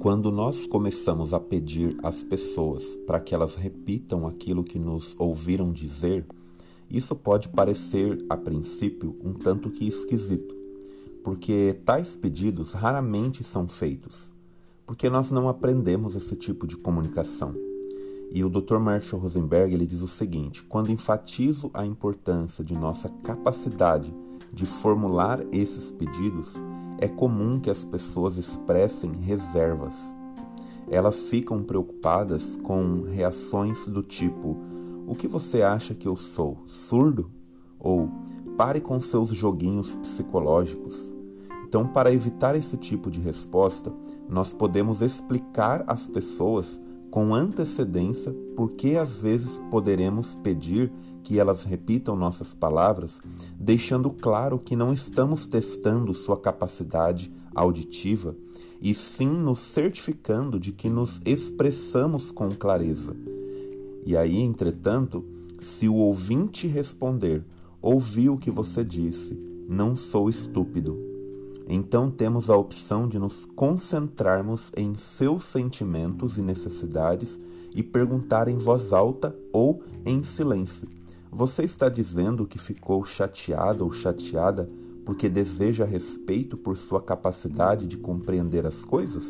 Quando nós começamos a pedir às pessoas para que elas repitam aquilo que nos ouviram dizer, isso pode parecer, a princípio, um tanto que esquisito, porque tais pedidos raramente são feitos, porque nós não aprendemos esse tipo de comunicação. E o Dr. Marshall Rosenberg ele diz o seguinte: quando enfatizo a importância de nossa capacidade de formular esses pedidos, é comum que as pessoas expressem reservas. Elas ficam preocupadas com reações do tipo: O que você acha que eu sou? Surdo? Ou pare com seus joguinhos psicológicos. Então, para evitar esse tipo de resposta, nós podemos explicar às pessoas com antecedência por que às vezes poderemos pedir que elas repitam nossas palavras, deixando claro que não estamos testando sua capacidade auditiva e sim nos certificando de que nos expressamos com clareza. E aí, entretanto, se o ouvinte responder: Ouvi o que você disse, não sou estúpido. Então temos a opção de nos concentrarmos em seus sentimentos e necessidades e perguntar em voz alta ou em silêncio você está dizendo que ficou chateado ou chateada porque deseja respeito por sua capacidade de compreender as coisas?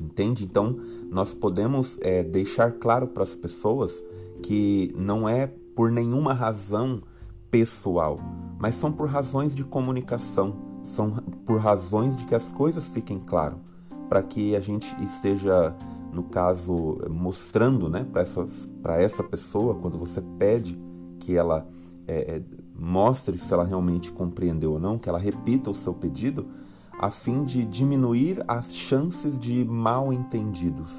Entende? Então, nós podemos é, deixar claro para as pessoas que não é por nenhuma razão pessoal, mas são por razões de comunicação, são por razões de que as coisas fiquem claras, para que a gente esteja no caso, mostrando né, para essa, essa pessoa, quando você pede que ela é, é, mostre se ela realmente compreendeu ou não, que ela repita o seu pedido, a fim de diminuir as chances de mal entendidos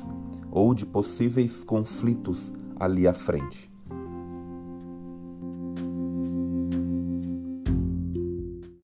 ou de possíveis conflitos ali à frente.